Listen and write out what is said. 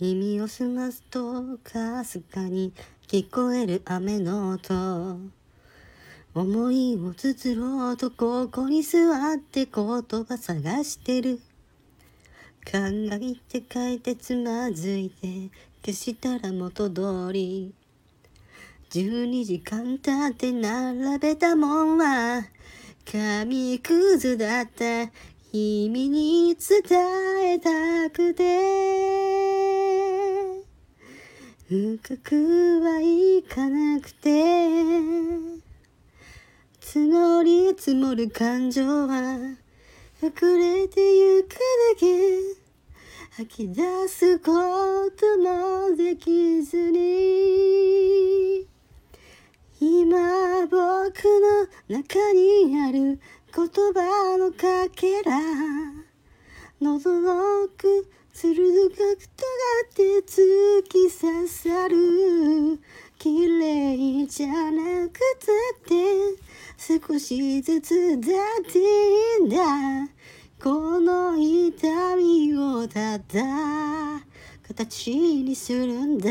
耳を澄ますとかすかに聞こえる雨の音。思いを綴ろうとここに座って言葉探してる。考えて書いてつまずいて消したら元通り。12時間経って並べたもんは紙くずだった。君に伝えたくて。深くはいかなくて募り積もる感情は溢れてゆくだけ。吐き出すこともできずに今僕の中にある言葉のかけら。喉の奥鋭く尖って突き刺さる。綺麗じゃなくたって少しずつだっていいんだ。この痛みをただ形にするんだ。